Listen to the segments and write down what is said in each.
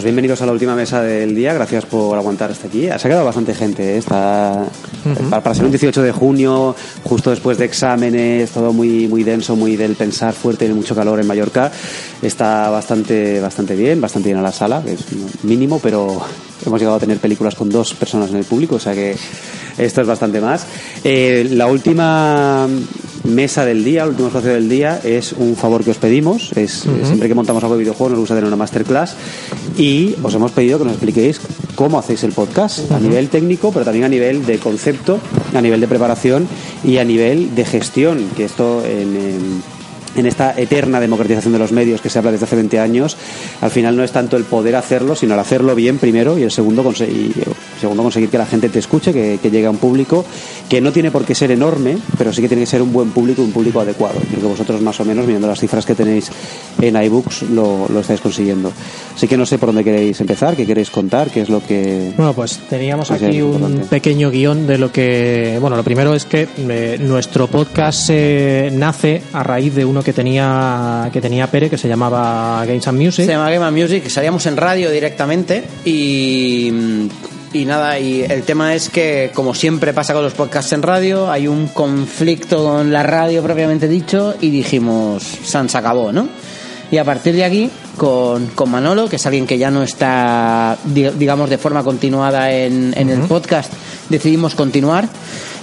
Pues bienvenidos a la última mesa del día, gracias por aguantar hasta aquí. Ha quedado bastante gente, ¿eh? está para, para ser un 18 de junio, justo después de exámenes, todo muy muy denso, muy del pensar fuerte, y mucho calor en Mallorca. Está bastante bastante bien, bastante bien a la sala, que es mínimo, pero hemos llegado a tener películas con dos personas en el público, o sea que esto es bastante más. Eh, la última mesa del día, el último espacio del día, es un favor que os pedimos. Es, Siempre que montamos algo de videojuego nos gusta tener una masterclass y os hemos pedido que nos expliquéis cómo hacéis el podcast a nivel técnico, pero también a nivel de concepto, a nivel de preparación y a nivel de gestión, que esto en, en en esta eterna democratización de los medios que se habla desde hace 20 años, al final no es tanto el poder hacerlo, sino el hacerlo bien primero y el segundo, conseguir, segundo conseguir que la gente te escuche, que, que, llegue a un público que no tiene por qué ser enorme, pero sí que tiene que ser un buen público, un público adecuado. Creo que vosotros más o menos, mirando las cifras que tenéis en iBooks, lo, lo estáis consiguiendo. Así que no sé por dónde queréis empezar, qué queréis contar, qué es lo que... Bueno, pues teníamos aquí un pequeño guion de lo que... Bueno, lo primero es que eh, nuestro podcast eh, nace a raíz de uno que tenía que tenía Pere que se llamaba Games and Music. Se llama Game and Music, salíamos en radio directamente y y nada, y el tema es que, como siempre pasa con los podcasts en radio, hay un conflicto con la radio propiamente dicho y dijimos, San se acabó, ¿no? Y a partir de aquí, con, con, Manolo, que es alguien que ya no está, digamos, de forma continuada en, en uh -huh. el podcast, decidimos continuar.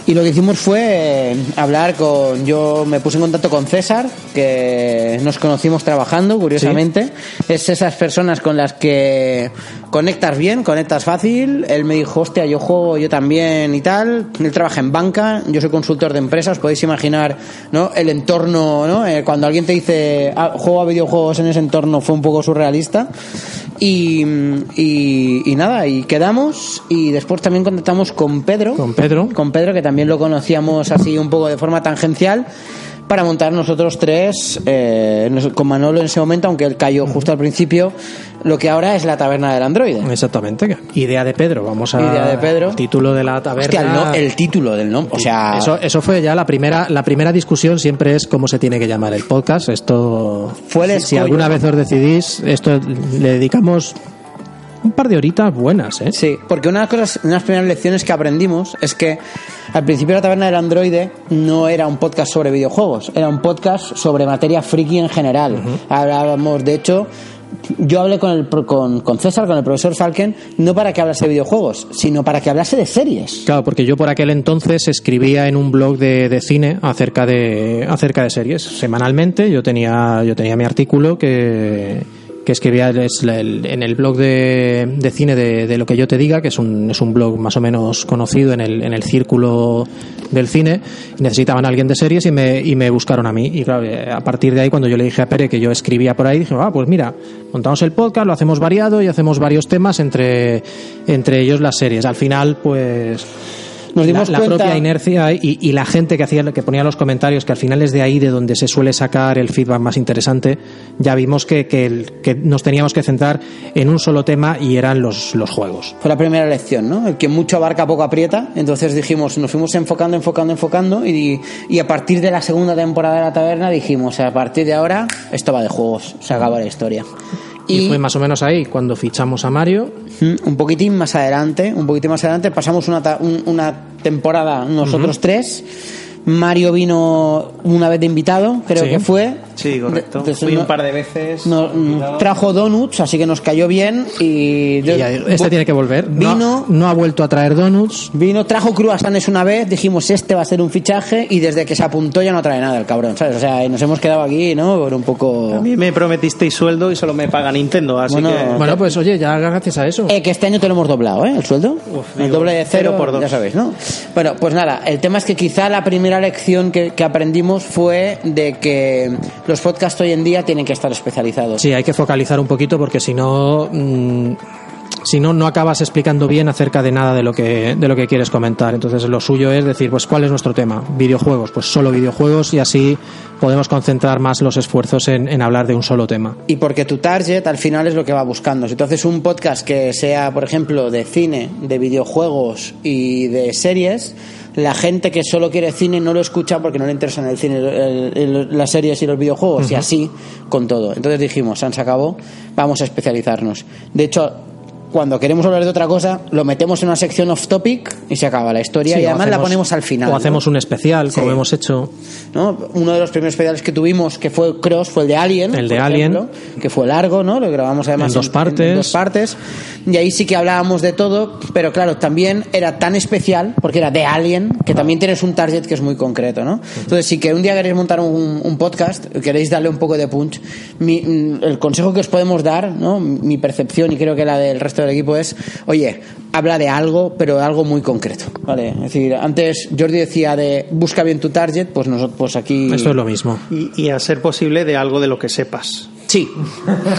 Y lo que hicimos fue hablar con. Yo me puse en contacto con César, que nos conocimos trabajando, curiosamente. Sí. Es esas personas con las que conectas bien, conectas fácil. Él me dijo, hostia, yo juego yo también y tal. Él trabaja en banca, yo soy consultor de empresas. Podéis imaginar ¿no? el entorno, ¿no? Eh, cuando alguien te dice, ah, juego a videojuegos en ese entorno, fue un poco surrealista. Y, y, y, nada, y quedamos y después también contactamos con Pedro. Con Pedro. Con Pedro, que también lo conocíamos así un poco de forma tangencial para montar nosotros tres eh, con Manolo en ese momento, aunque él cayó justo al principio, lo que ahora es la taberna del androide. Exactamente. Idea de Pedro, vamos a. Idea de Pedro. Título de la taberna. Hostia, el, no, el título del nombre. O sea. Eso, eso fue ya la primera, la primera discusión, siempre es cómo se tiene que llamar el podcast. Esto. Fue el Si alguna vez os decidís, esto le dedicamos un par de horitas buenas, ¿eh? Sí, porque una de las cosas, una de las primeras lecciones que aprendimos es que al principio la taberna del androide no era un podcast sobre videojuegos, era un podcast sobre materia friki en general. Uh -huh. Hablábamos, de hecho, yo hablé con, el, con, con, César, con el profesor Falken, no para que hablase de videojuegos, sino para que hablase de series. Claro, porque yo por aquel entonces escribía en un blog de, de cine acerca de, acerca de series. Semanalmente yo tenía, yo tenía mi artículo que que escribía en el blog de, de cine de, de, lo que yo te diga, que es un, es un blog más o menos conocido en el, en el círculo del cine, necesitaban a alguien de series y me, y me buscaron a mí. Y claro, a partir de ahí, cuando yo le dije a Pere que yo escribía por ahí, dije, ah, pues mira, montamos el podcast, lo hacemos variado y hacemos varios temas, entre, entre ellos las series. Al final, pues nos dimos la, la cuenta... propia inercia y, y, la gente que hacía que ponía los comentarios que al final es de ahí de donde se suele sacar el feedback más interesante ya vimos que, que, el, que nos teníamos que centrar en un solo tema y eran los, los juegos. Fue la primera lección ¿no? el que mucho abarca poco aprieta. Entonces dijimos nos fuimos enfocando enfocando enfocando y, y a partir de la segunda temporada de la taberna dijimos a partir de ahora esto va de juegos se acaba la historia y, y, fue más o menos ahí cuando fichamos a Mario. Un poquitín más adelante, un poquitín más adelante, pasamos una, una temporada nosotros uh -huh. tres. Mario vino una vez de invitado, creo sí. que fue. Sí, correcto. Entonces, Fui no, un par de veces. No, trajo donuts, así que nos cayó bien. Y, y este tiene que volver. Vino. No, no, ha vuelto a traer donuts. Vino, trajo croissants una vez. Dijimos, este va a ser un fichaje. Y desde que se apuntó ya no trae nada el cabrón, ¿sabes? O sea, nos hemos quedado aquí, ¿no? Por un poco. A mí me prometisteis sueldo y solo me paga Nintendo, así bueno, que. Bueno, pues oye, ya gracias a eso. Eh, que este año te lo hemos doblado, ¿eh? El sueldo. Uf, el doble de cero, cero, por dos. Ya sabéis, ¿no? Bueno, pues nada, el tema es que quizá la primera lección que, que aprendimos fue de que los podcasts hoy en día tienen que estar especializados. Sí, hay que focalizar un poquito porque si no. Mmm si no, no acabas explicando bien acerca de nada de lo que, de lo que quieres comentar. Entonces, lo suyo es decir, pues, ¿cuál es nuestro tema? Videojuegos, pues solo videojuegos y así podemos concentrar más los esfuerzos en, en hablar de un solo tema. Y porque tu target al final es lo que va buscando. Si tú haces un podcast que sea, por ejemplo, de cine, de videojuegos y de series, la gente que solo quiere cine no lo escucha porque no le interesan el cine, las series y los videojuegos, y así con todo. Entonces dijimos, se acabó, vamos a especializarnos. De hecho, cuando queremos hablar de otra cosa, lo metemos en una sección off topic y se acaba la historia y además la ponemos al final. O hacemos un especial, como hemos hecho. ¿no? Uno de los primeros especiales que tuvimos, que fue Cross, fue el de Alien. El de Alien. que fue largo, ¿no? Lo grabamos además en dos partes. dos partes. Y ahí sí que hablábamos de todo, pero claro, también era tan especial, porque era de Alien, que también tienes un target que es muy concreto, ¿no? Entonces, si que un día queréis montar un, podcast, queréis darle un poco de punch, el consejo que os podemos dar, ¿no? Mi percepción y creo que la del resto del equipo es, oye, habla de algo, pero de algo muy concreto, ¿vale? Es decir, antes Jordi decía de busca bien tu target, pues nosotros pues aquí... Esto es lo mismo. Y, a ser posible de algo de lo que sepas. Sí.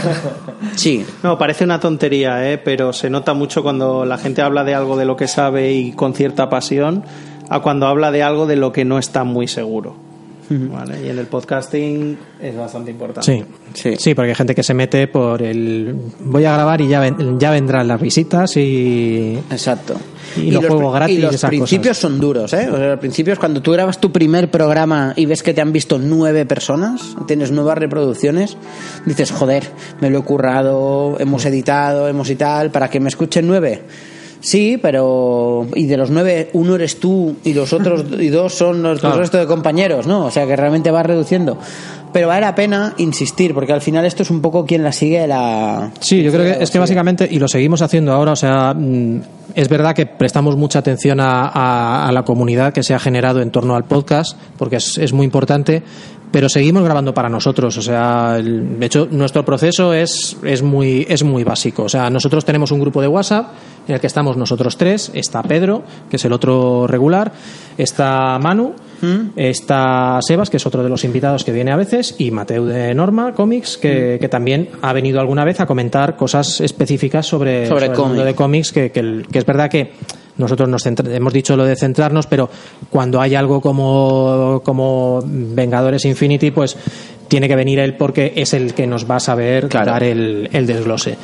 sí. No, parece una tontería, ¿eh? pero se nota mucho cuando la gente habla de algo de lo que sabe y con cierta pasión, a cuando habla de algo de lo que no está muy seguro. Y en el podcasting es bastante importante. Sí, sí, porque hay gente que se mete por el voy a grabar y ya, ya vendrán las visitas y. Exacto. Y, los, juegos gratis. Y los principios son duros, ¿eh? O sea, los principios, cuando tú grabas tu primer programa y ves que te han visto nueve personas, tienes nuevas reproducciones, dices, joder, me lo he currado, hemos editado, hemos y tal, para que me escuchen nueve Sí, pero. Y de los nueve, uno eres tú y los otros y dos son los, restos de compañeros, ¿no? O sea que realmente va reduciendo. Pero vale la pena insistir, porque al final esto es un poco quien la sigue la. Sí, yo creo que es que básicamente, y lo seguimos haciendo ahora, o sea, mm, es verdad que prestamos mucha atención a, a, la comunidad que se ha generado en torno al podcast, porque es, es muy importante, pero seguimos grabando para nosotros. O sea, de hecho, nuestro proceso es, es, muy, es muy básico. O sea, nosotros tenemos un grupo de WhatsApp en el que estamos nosotros tres. Está Pedro, que es el otro regular. Está Manu. ¿Mm? Está Sebas, que es otro de los invitados que viene a veces. Y Mateo de Norma Comics, que, ¿Mm? que también ha venido alguna vez a comentar cosas específicas sobre, sobre, el mundo de cómics. Que, que, que es verdad que nosotros nos hemos dicho lo de centrarnos, pero cuando hay algo como, como Vengadores Infinity, pues tiene que venir él porque es el que nos va a saber dar el, el desglose.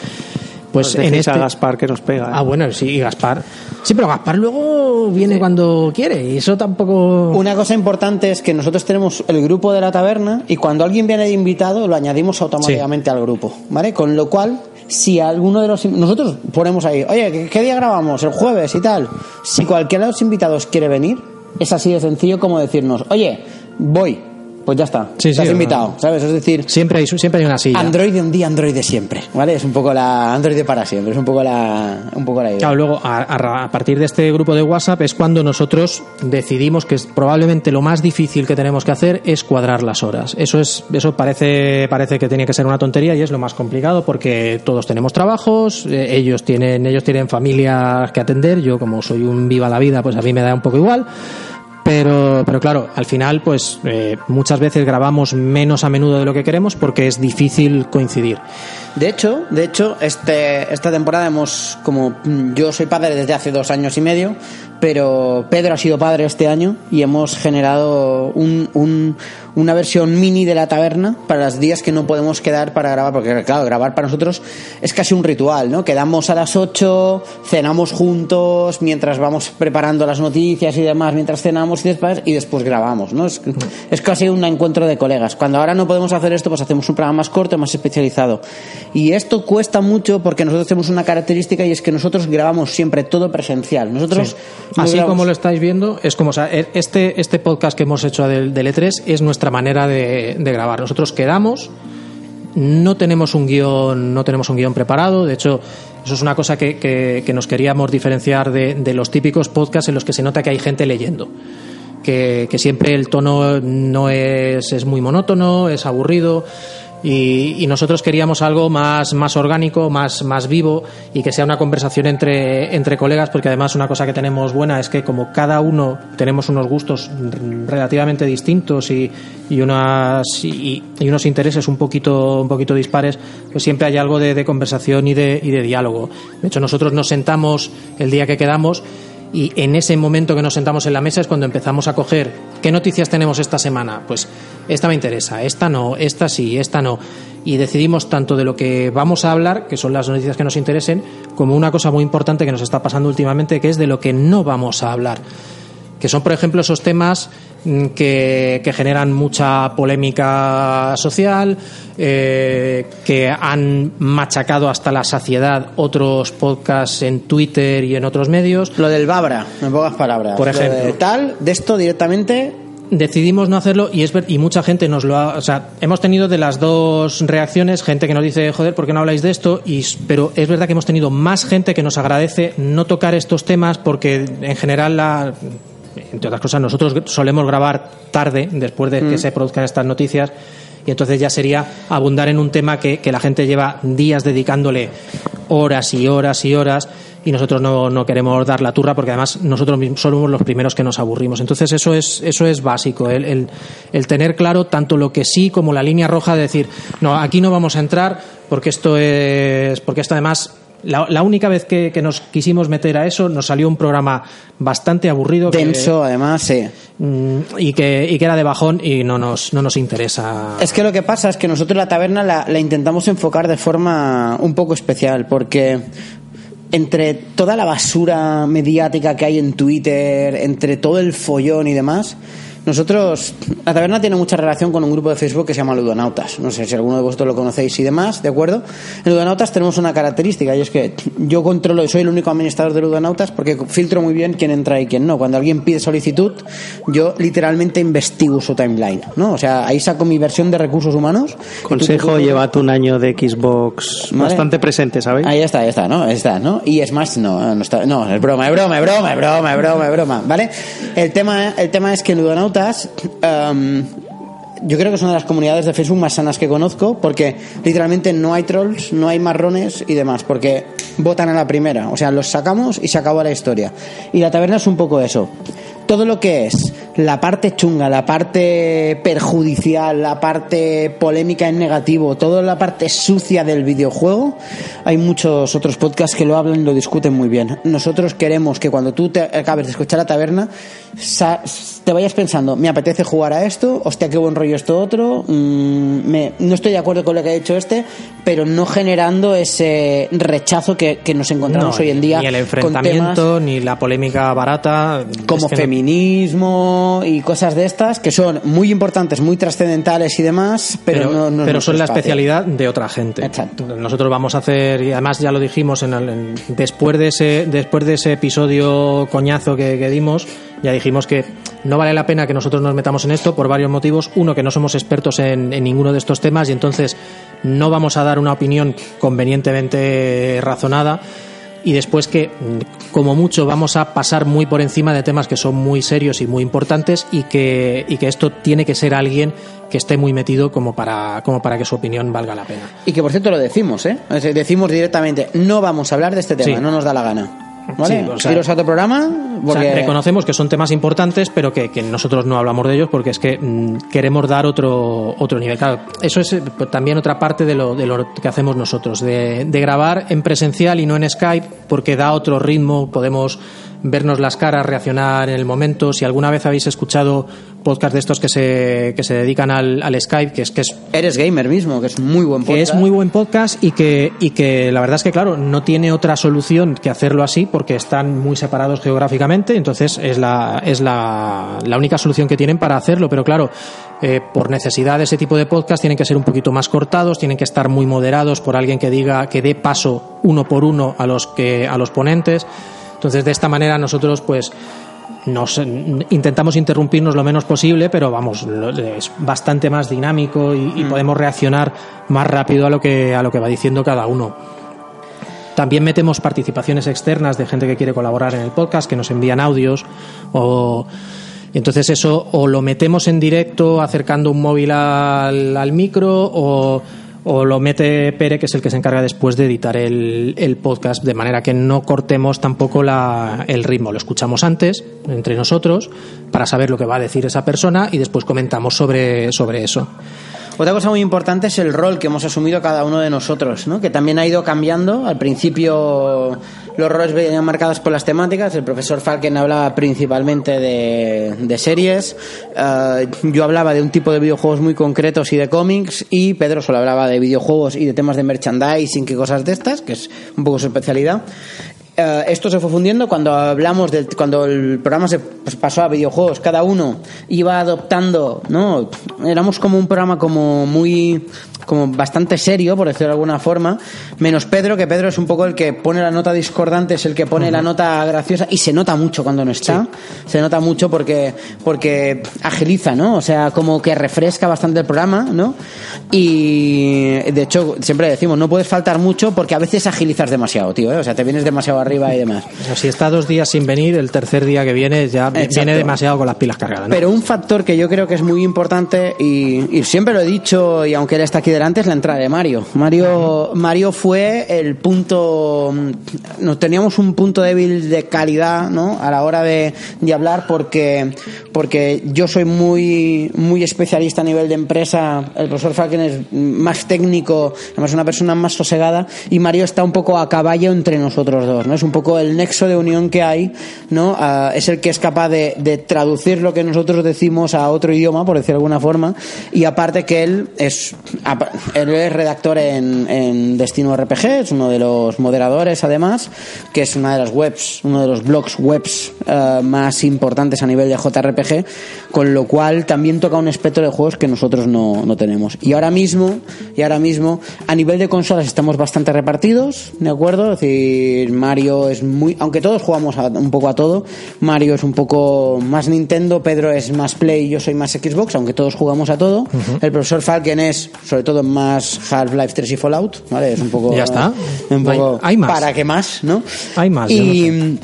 Pues, en este... a Gaspar que nos pega. ¿eh? Ah, bueno, sí, Gaspar. Sí, pero Gaspar luego viene cuando quiere y eso tampoco. Una cosa importante es que nosotros tenemos el grupo de la taberna y cuando alguien viene de invitado lo añadimos automáticamente al grupo, ¿vale? Con lo cual si alguno de los nosotros ponemos ahí, oye, ¿qué día grabamos? El jueves y tal. Si cualquiera de los invitados quiere venir, es así de sencillo como decirnos, oye, voy pues ya está. Sí, Estás invitado, ¿sabes? Es decir, siempre hay, siempre hay una silla. Android de un día, Android de siempre, ¿vale? Es un poco la Android de para siempre, es un poco la, un poco la idea. Claro, luego a, partir de este grupo de WhatsApp es cuando nosotros decidimos que es probablemente lo más difícil que tenemos que hacer es cuadrar las horas. Eso es, eso parece, parece que tiene que ser una tontería y es lo más complicado porque todos tenemos trabajos, eh, ellos tienen, ellos tienen familias que atender. Yo como soy un viva la vida, pues a mí me da un poco igual pero, pero claro, al final, pues eh, muchas veces grabamos menos a menudo de lo que queremos porque es difícil coincidir. De hecho, de hecho, este, esta temporada hemos, como yo soy padre desde hace dos años y medio, pero Pedro ha sido padre este año y hemos generado un, un, una versión mini de la taberna para los días que no podemos quedar para grabar, porque claro, grabar para nosotros es casi un ritual, ¿no? Quedamos a las 8, cenamos juntos, mientras vamos preparando las noticias y demás, mientras cenamos y después, y después grabamos, ¿no? Es, es casi un encuentro de colegas. Cuando ahora no podemos hacer esto, pues hacemos un programa más corto, más especializado. Y esto cuesta mucho porque nosotros tenemos una característica y es que nosotros grabamos siempre todo presencial. Nosotros Así como lo estáis viendo, es como e, este, este podcast que hemos hecho del, del E3 es nuestra manera de, grabar. Nosotros quedamos, no tenemos un guion, no tenemos un guion preparado. De hecho, eso es una cosa que, nos queríamos diferenciar de, los típicos podcasts en los que se nota que hay gente leyendo. Que, siempre el tono no es, es muy monótono, es aburrido. Y, y, nosotros queríamos algo más, más orgánico, más, más vivo y que sea una conversación entre, entre colegas, porque además una cosa que tenemos buena es que como cada uno tenemos unos gustos relativamente distintos y, y, unas, y, unos intereses un poquito, un poquito dispares, pues siempre hay algo de, de conversación y de, y de diálogo. De hecho, nosotros nos sentamos el día que quedamos y en ese momento que nos sentamos en la mesa es cuando empezamos a coger qué noticias tenemos esta semana. Pues esta me interesa, esta no, esta sí, esta no. Y decidimos tanto de lo que vamos a hablar, que son las noticias que nos interesen, como una cosa muy importante que nos está pasando últimamente, que es de lo que no vamos a hablar. Que son, por ejemplo, esos temas que, que, generan mucha polémica social, eh, que han machacado hasta la saciedad otros podcasts en Twitter y en otros medios. Lo del Babra, en pocas palabras. Por ejemplo. De tal, de esto directamente decidimos no hacerlo y es ver, y mucha gente nos lo ha, o sea, hemos tenido de las dos reacciones gente que nos dice, "Joder, ¿por qué no habláis de esto?" y pero es verdad que hemos tenido más gente que nos agradece no tocar estos temas porque en general la entre otras cosas, nosotros solemos grabar tarde, después de que mm. se produzcan estas noticias, y entonces ya sería abundar en un tema que, que, la gente lleva días dedicándole horas y horas y horas, y nosotros no, no, queremos dar la turra porque además nosotros somos los primeros que nos aburrimos. Entonces eso es, eso es básico, el, el, el tener claro tanto lo que sí como la línea roja de decir, no, aquí no vamos a entrar porque esto es, porque esto además la, la, única vez que, que, nos quisimos meter a eso nos salió un programa bastante aburrido. Denso, que, además, sí. Y que, y que era de bajón y no nos, no nos interesa. Es que lo que pasa es que nosotros la taberna la, la intentamos enfocar de forma un poco especial porque entre toda la basura mediática que hay en Twitter, entre todo el follón y demás, nosotros, la taberna tiene mucha relación con un grupo de Facebook que se llama Ludonautas. No sé si alguno de vosotros lo conocéis y demás, ¿de acuerdo? En Ludonautas tenemos una característica y es que yo controlo, soy el único administrador de Ludonautas porque filtro muy bien quién entra y quién no. Cuando alguien pide solicitud, yo literalmente investigo su timeline, ¿no? O sea, ahí saco mi versión de recursos humanos. Consejo, llévate un año de Xbox ¿vale? bastante presente, ¿sabéis? Ahí está, ahí está, ¿no? Ahí está, ¿no? Y Smash no, no está, no, es broma, es broma, es broma, es broma, es broma, es broma, ¿vale? El tema, el tema es que en Ludonautas um, yo creo que es una de las comunidades de Facebook más sanas que conozco porque literalmente no hay trolls, no hay marrones y demás, porque votan a la primera. O sea, los sacamos y se acabó la historia. Y la taberna es un poco eso. Todo lo que es la parte chunga, la parte perjudicial, la parte polémica en negativo, toda la parte sucia del videojuego, hay muchos otros podcasts que lo hablan y lo discuten muy bien. Nosotros queremos que cuando tú te acabes de escuchar la taberna, te vayas pensando, me apetece jugar a esto, hostia, qué buen rollo esto otro, mmm, me, no estoy de acuerdo con lo que ha hecho este, pero no generando ese rechazo que, que nos encontramos no, hoy en día. Ni el enfrentamiento, ni la polémica barata. Como feminismo no... y cosas de estas, que son muy importantes, muy trascendentales y demás, pero, pero, no, no pero son la especialidad de otra gente. Exacto. Nosotros vamos a hacer, y además ya lo dijimos en el, en, después, de ese, después de ese episodio coñazo que, que dimos, ya dijimos que no vale la pena que nosotros nos metamos en esto por varios motivos. Uno, que no somos expertos en, en, ninguno de estos temas y entonces no vamos a dar una opinión convenientemente razonada. Y después que, como mucho, vamos a pasar muy por encima de temas que son muy serios y muy importantes y que, y que esto tiene que ser alguien que esté muy metido como para, como para que su opinión valga la pena. Y que, por cierto, lo decimos, ¿eh? Decimos directamente, no vamos a hablar de este tema, sí. no nos da la gana. ¿Vale? Sí, o sea, Iros a otro programa. Porque... O sea, reconocemos que son temas importantes, pero que, que, nosotros no hablamos de ellos porque es que mmm, queremos dar otro, otro nivel. Claro, eso es también otra parte de lo, de lo que hacemos nosotros, de, de grabar en presencial y no en Skype, porque da otro ritmo, podemos vernos las caras, reaccionar en el momento. Si alguna vez habéis escuchado podcast de estos que se, que se dedican al, al Skype, que es que es... Eres gamer mismo, que es muy buen podcast. Que es muy buen podcast y que, y que la verdad es que, claro, no tiene otra solución que hacerlo así porque están muy separados geográficamente, entonces es la, es la, la única solución que tienen para hacerlo, pero claro, eh, por necesidad de ese tipo de podcast tienen que ser un poquito más cortados, tienen que estar muy moderados por alguien que diga, que dé paso uno por uno a los, que, a los ponentes. Entonces, de esta manera nosotros, pues, nos intentamos interrumpirnos lo menos posible, pero vamos, es bastante más dinámico y, y mm. podemos reaccionar más rápido a lo que a lo que va diciendo cada uno. También metemos participaciones externas de gente que quiere colaborar en el podcast, que nos envían audios o entonces eso o lo metemos en directo acercando un móvil al, al micro o o lo mete Pere, que es el que se encarga después de editar el, el podcast, de manera que no cortemos tampoco la, el ritmo. Lo escuchamos antes, entre nosotros, para saber lo que va a decir esa persona y después comentamos sobre, sobre eso. Otra cosa muy importante es el rol que hemos asumido cada uno de nosotros, ¿no? que también ha ido cambiando. Al principio los roles venían marcados por las temáticas. El profesor Falken hablaba principalmente de, de series. Eh, yo hablaba de un tipo de videojuegos muy concretos y de cómics. Y Pedro solo hablaba de videojuegos y de temas de merchandising y cosas de estas, que es un poco su especialidad. Uh, esto se fue fundiendo cuando hablamos del cuando el programa se pues, pasó a videojuegos cada uno iba adoptando no éramos como un programa como muy como bastante serio por decirlo de alguna forma menos Pedro que Pedro es un poco el que pone la nota discordante es el que pone uh -huh. la nota graciosa y se nota mucho cuando no está sí. se nota mucho porque porque agiliza no o sea como que refresca bastante el programa no y de hecho siempre decimos no puedes faltar mucho porque a veces agilizas demasiado tío ¿eh? o sea te vienes demasiado arriba y demás. Si está dos días sin venir, el tercer día que viene ya Exacto. viene demasiado con las pilas cargadas. ¿no? Pero un factor que yo creo que es muy importante y, y, siempre lo he dicho y aunque él está aquí delante es la entrada de Mario. Mario, Mario fue el punto, nos teníamos un punto débil de calidad, ¿no? A la hora de, de hablar porque porque yo soy muy muy especialista a nivel de empresa. El profesor Falken es más técnico, además una persona más sosegada y Mario está un poco a caballo entre nosotros dos, ¿no? Es un poco el nexo de unión que hay, ¿no? Uh, es el que es capaz de, de, traducir lo que nosotros decimos a otro idioma, por decirlo de alguna forma, y aparte que él es, él es redactor en, en Destino RPG, es uno de los moderadores además, que es una de las webs, uno de los blogs webs uh, más importantes a nivel de JRPG, con lo cual también toca un espectro de juegos que nosotros no, no tenemos. Y ahora mismo, y ahora mismo, a nivel de consolas estamos bastante repartidos, ¿de acuerdo? Es decir, Mario Mario es muy. Aunque todos jugamos a, un poco a todo, Mario es un poco más Nintendo, Pedro es más Play, yo soy más Xbox, aunque todos jugamos a todo. Uh -huh. El profesor Falken es, sobre todo, más Half-Life 3 y Fallout, ¿vale? Es un poco. Ya está. Un poco hay, hay más. ¿Para qué más, no? Hay más. Y.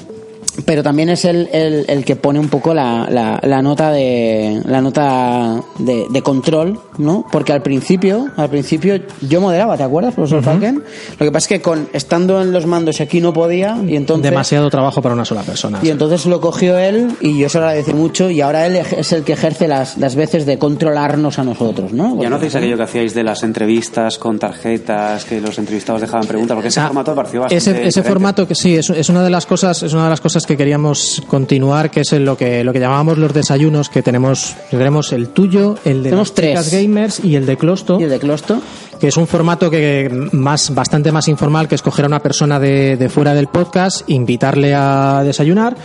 Pero también es el, el, el, que pone un poco la, la, la nota de la nota de, de, control, ¿no? Porque al principio, al principio yo moderaba, ¿te acuerdas, profesor uh -huh. Falken? Lo que pasa es que con estando en los mandos y aquí no podía y entonces demasiado trabajo para una sola persona. Y entonces lo cogió él y yo se lo agradecí mucho y ahora él es el que ejerce las, las veces de controlarnos a nosotros, ¿no? Porque, ya no hacéis aquello que hacíais de las entrevistas con tarjetas, que los entrevistados dejaban preguntas, porque ese ah, formato pareció bastante ese, ese formato que sí es, es una de las cosas, es una de las cosas que queríamos continuar, que es lo que lo que llamábamos los desayunos, que tenemos tenemos el tuyo, el de tenemos tres gamers y el de Closto. Y el de Closto que es un formato que más bastante más informal que escoger a una persona de, de fuera del podcast, invitarle a desayunar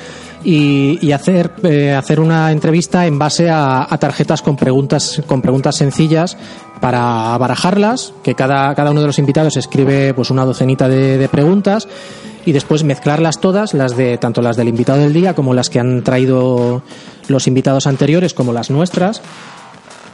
y, y hacer eh, hacer una entrevista en base a, a, tarjetas con preguntas con preguntas sencillas para barajarlas, que cada, cada uno de los invitados escribe pues una docenita de, de preguntas y después mezclarlas todas, las de tanto las del invitado del día como las que han traído los invitados anteriores como las nuestras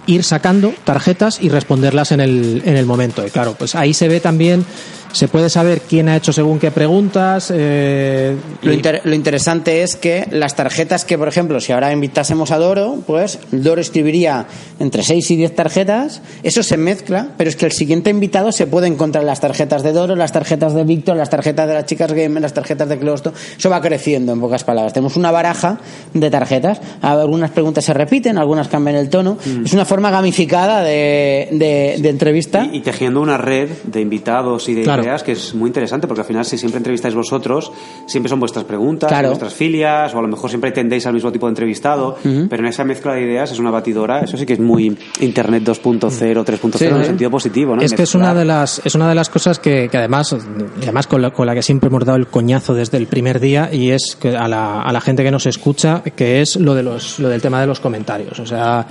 ir sacando tarjetas y responderlas en el, en el momento. Y claro, pues ahí se ve también se puede saber quién ha hecho según qué preguntas. Eh, lo, inter lo, interesante es que las tarjetas que, por ejemplo, si ahora invitásemos a Doro, pues Doro escribiría entre 6 y 10 tarjetas, eso se mezcla, pero es que el siguiente invitado se puede encontrar las tarjetas de Doro, las tarjetas de Víctor, las tarjetas de las chicas game, las tarjetas de Closto, eso va creciendo en pocas palabras. Tenemos una baraja de tarjetas, algunas preguntas se repiten, algunas cambian el tono, mm. es una forma gamificada de, de, de entrevista. Y, y, tejiendo una red de invitados y de claro ideas que es muy interesante porque al final si siempre entrevistáis vosotros siempre son vuestras preguntas claro. vuestras filias o a lo mejor siempre tendéis al mismo tipo de entrevistado uh -huh. pero en esa mezcla de ideas es una batidora eso sí que es muy internet 2.0 3.0 sí, en el sentido positivo ¿no? es que es una de las es una de las cosas que, que además además con la, con la, que siempre hemos dado el coñazo desde el primer día y es que a la, a la gente que nos escucha que es lo de los lo del tema de los comentarios o sea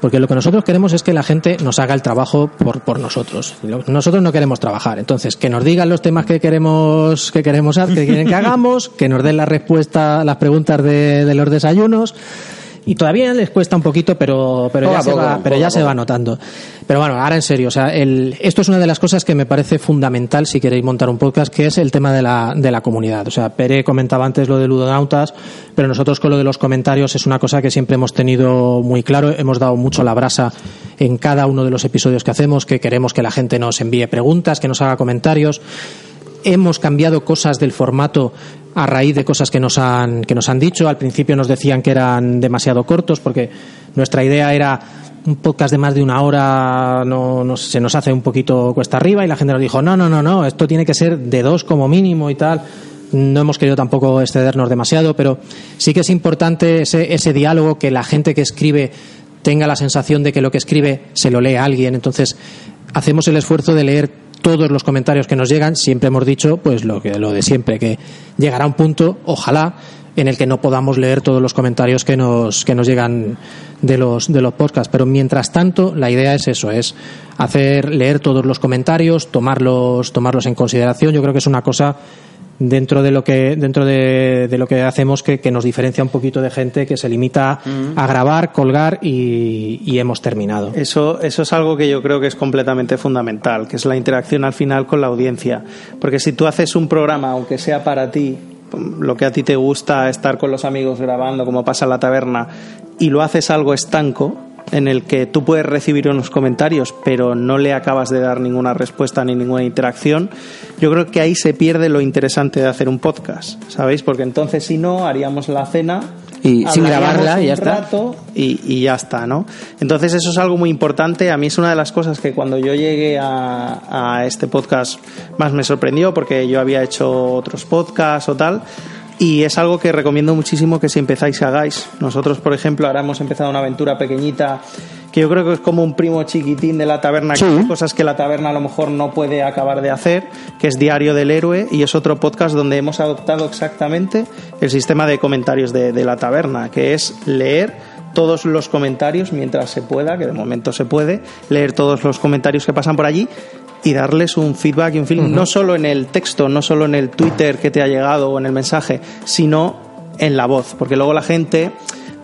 porque lo que nosotros queremos es que la gente nos haga el trabajo por, por nosotros. Nosotros no queremos trabajar. Entonces, que nos digan los temas que queremos que queremos que quieren que hagamos, que nos den la respuesta a las preguntas de, de los desayunos y todavía les cuesta un poquito, pero, pero, ya, se va, pero ya se va notando. Pero bueno, ahora en serio, o sea, el, esto es una de las cosas que me parece fundamental si queréis montar un podcast, que es el tema de la, de la comunidad. O sea, Pere comentaba antes lo de Ludonautas, pero nosotros con lo de los comentarios es una cosa que siempre hemos tenido muy claro, hemos dado mucho la brasa en cada uno de los episodios que hacemos, que queremos que la gente nos envíe preguntas, que nos haga comentarios hemos cambiado cosas del formato a raíz de cosas que nos han que nos han dicho. Al principio nos decían que eran demasiado cortos porque nuestra idea era un podcast de más de una hora no, se nos hace un poquito cuesta arriba y la gente nos dijo no no no no esto tiene que ser de dos como mínimo y tal no hemos querido tampoco excedernos demasiado pero sí que es importante ese, ese diálogo que la gente que escribe tenga la sensación de que lo que escribe se lo lee alguien entonces hacemos el esfuerzo de leer todos los comentarios que nos llegan, siempre hemos dicho pues lo que lo de siempre, que llegará un punto, ojalá, en el que no podamos leer todos los comentarios que nos, que nos llegan de los, de los podcasts. Pero mientras tanto, la idea es eso, es hacer leer todos los comentarios, tomarlos, tomarlos en consideración. Yo creo que es una cosa dentro de lo que dentro de, lo que hacemos que, nos diferencia un poquito de gente que se limita a grabar, colgar y, hemos terminado. Eso, eso es algo que yo creo que es completamente fundamental, que es la interacción al final con la audiencia. Porque si tú haces un programa, aunque sea para ti, lo que a ti te gusta, estar con los amigos grabando, como pasa en la taberna, y lo haces algo estanco, en el que tú puedes recibir unos comentarios, pero no le acabas de dar ninguna respuesta ni ninguna interacción, yo creo que ahí se pierde lo interesante de hacer un podcast, ¿sabéis? Porque entonces si no, haríamos la cena y sin grabarla y ya está. Y, y, ya está, ¿no? Entonces eso es algo muy importante. A mí es una de las cosas que cuando yo llegué a, a este podcast más me sorprendió porque yo había hecho otros podcasts o tal y es algo que recomiendo muchísimo que si empezáis hagáis. Nosotros, por ejemplo, ahora hemos empezado una aventura pequeñita que yo creo que es como un primo chiquitín de la taberna, que cosas que la taberna a lo mejor no puede acabar de hacer, que es Diario del Héroe, y es otro podcast donde hemos adoptado exactamente el sistema de comentarios de, de la taberna, que es leer todos los comentarios mientras se pueda, que de momento se puede, leer todos los comentarios que pasan por allí y darles un feedback y un feeling, no solo en el texto, no solo en el Twitter que te ha llegado o en el mensaje, sino en la voz, porque luego la gente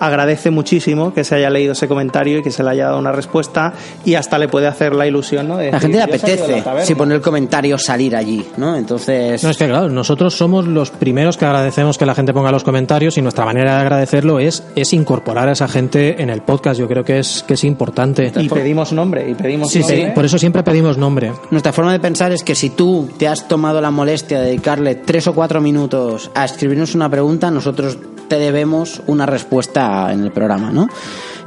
agradece muchísimo que se haya leído ese comentario y que se le haya dado una respuesta y hasta le puede hacer la ilusión, ¿no? la gente le apetece si pone el comentario salir allí, ¿no? Entonces... No, es que claro, nosotros somos los primeros que agradecemos que la gente ponga los comentarios y nuestra manera de agradecerlo es, es incorporar a esa gente en el podcast. Yo creo que es, que es importante. Y pedimos nombre, y pedimos sí, Sí, por eso siempre pedimos nombre. Nuestra forma de pensar es que si tú te has tomado la molestia de dedicarle tres o cuatro minutos a escribirnos una pregunta, nosotros te debemos una respuesta en el programa, ¿no?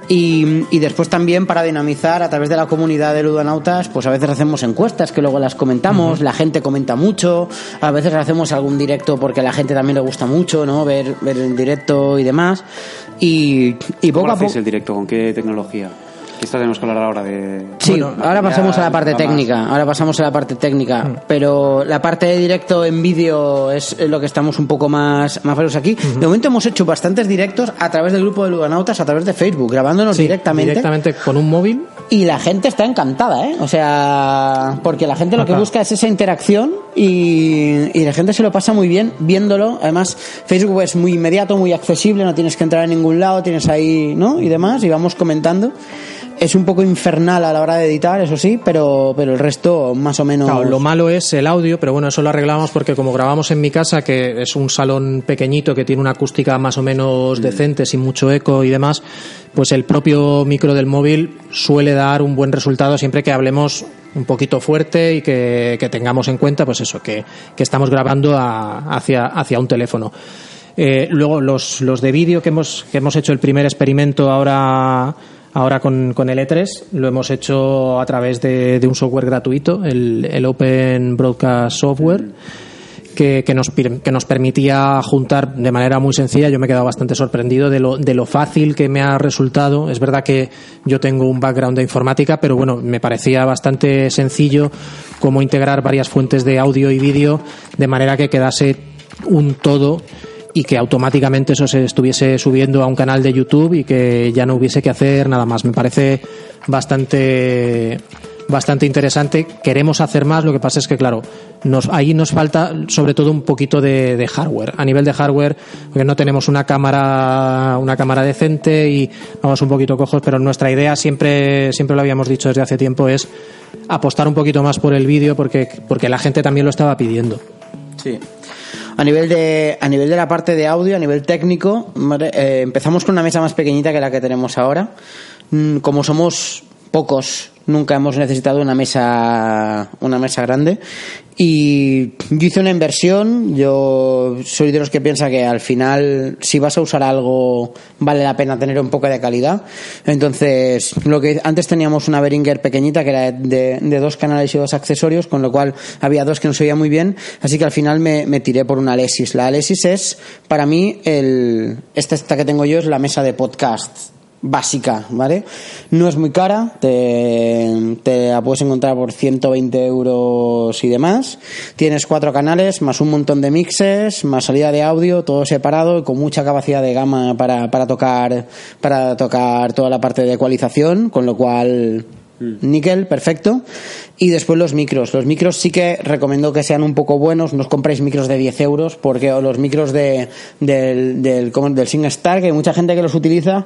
Y, y, después también para dinamizar a través de la comunidad de ludonautas, pues a veces hacemos encuestas que luego las comentamos, la gente comenta mucho, a veces hacemos algún directo porque a la gente también le gusta mucho, ¿no? Ver, ver el directo y demás. Y, y poco a poco... el directo? ¿Con qué tecnología? Esto tenemos que hablar ahora de... Sí, ahora pasamos a la parte técnica, ahora pasamos a la parte técnica, mm. pero la parte de directo en vídeo es lo que estamos un poco más, más feroz aquí. De momento hemos hecho bastantes directos a través del grupo de Luganautas, a través de Facebook, grabándonos directamente. Directamente con un móvil. Y la gente está encantada, ¿eh? O sea, porque la gente lo que busca es esa interacción y, y la gente se lo pasa muy bien viéndolo. Además, Facebook es muy inmediato, muy accesible, no tienes que entrar a ningún lado, tienes ahí, ¿no? Y demás, y vamos comentando. Es un poco infernal a la hora de editar, eso sí, pero, pero el resto más o menos. Claro, lo malo es el audio, pero bueno, eso lo arreglamos porque como grabamos en mi casa, que es un salón pequeñito que tiene una acústica más o menos decente, sin mucho eco y demás, pues el propio micro del móvil suele dar un buen resultado siempre que hablemos un poquito fuerte y que, tengamos en cuenta, pues eso, que, estamos grabando hacia, hacia un teléfono. Eh, luego, los, los de vídeo que hemos, que hemos hecho el primer experimento ahora Ahora con, con el E3 lo hemos hecho a través de, un software gratuito, el, Open Broadcast Software. Que, que, nos, que nos permitía juntar de manera muy sencilla. Yo me he quedado bastante sorprendido de lo, de lo fácil que me ha resultado. Es verdad que yo tengo un background de informática, pero bueno, me parecía bastante sencillo cómo integrar varias fuentes de audio y vídeo de manera que quedase un todo y que automáticamente eso se estuviese subiendo a un canal de YouTube y que ya no hubiese que hacer nada más. Me parece bastante bastante interesante. Queremos hacer más, lo que pasa es que, claro, nos, ahí nos falta sobre todo un poquito de, hardware. A nivel de hardware, porque no tenemos una cámara, una cámara decente y vamos un poquito cojos, pero nuestra idea siempre, siempre lo habíamos dicho desde hace tiempo es apostar un poquito más por el vídeo porque, porque la gente también lo estaba pidiendo. Sí. A nivel de, a nivel de la parte de audio, a nivel técnico, eh, empezamos con una mesa más pequeñita que la que tenemos ahora. Mm, como somos pocos nunca hemos necesitado una mesa una mesa grande y yo hice una inversión yo soy de los que piensa que al final si vas a usar algo vale la pena tener un poco de calidad. Entonces lo que antes teníamos una Behringer pequeñita que era de, dos canales y dos accesorios con lo cual había dos que no se oía muy bien así que al final me, me tiré por una Alesis la Alesis es para mí el esta, esta que tengo yo es la mesa de podcast básica, ¿vale? No es muy cara, te, te, la puedes encontrar por 120 euros y demás. Tienes cuatro canales, más un montón de mixes, más salida de audio, todo separado y con mucha capacidad de gama para, para tocar, para tocar toda la parte de ecualización, con lo cual mm. níquel, perfecto. Y después los micros. Los micros sí que recomiendo que sean un poco buenos. No os compréis micros de 10 euros porque o los micros de, del, del, del SingStar, que hay mucha gente que los utiliza,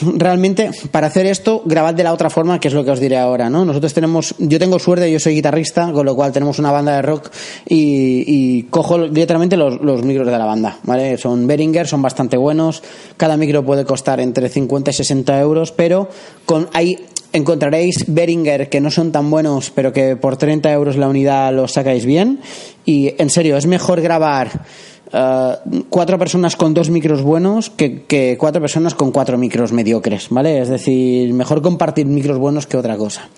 realmente para hacer esto grabad de la otra forma que es lo que os diré ahora no nosotros tenemos yo tengo suerte yo soy guitarrista con lo cual tenemos una banda de rock y, cojo directamente los, micros de la banda vale son Behringer son bastante buenos cada micro puede costar entre 50 y 60 euros pero con ahí encontraréis Behringer que no son tan buenos pero que por 30 euros la unidad los sacáis bien y en serio es mejor grabar eh, cuatro personas con dos micros buenos que, cuatro personas con cuatro micros mediocres, ¿vale? Es decir, mejor compartir micros buenos que otra cosa.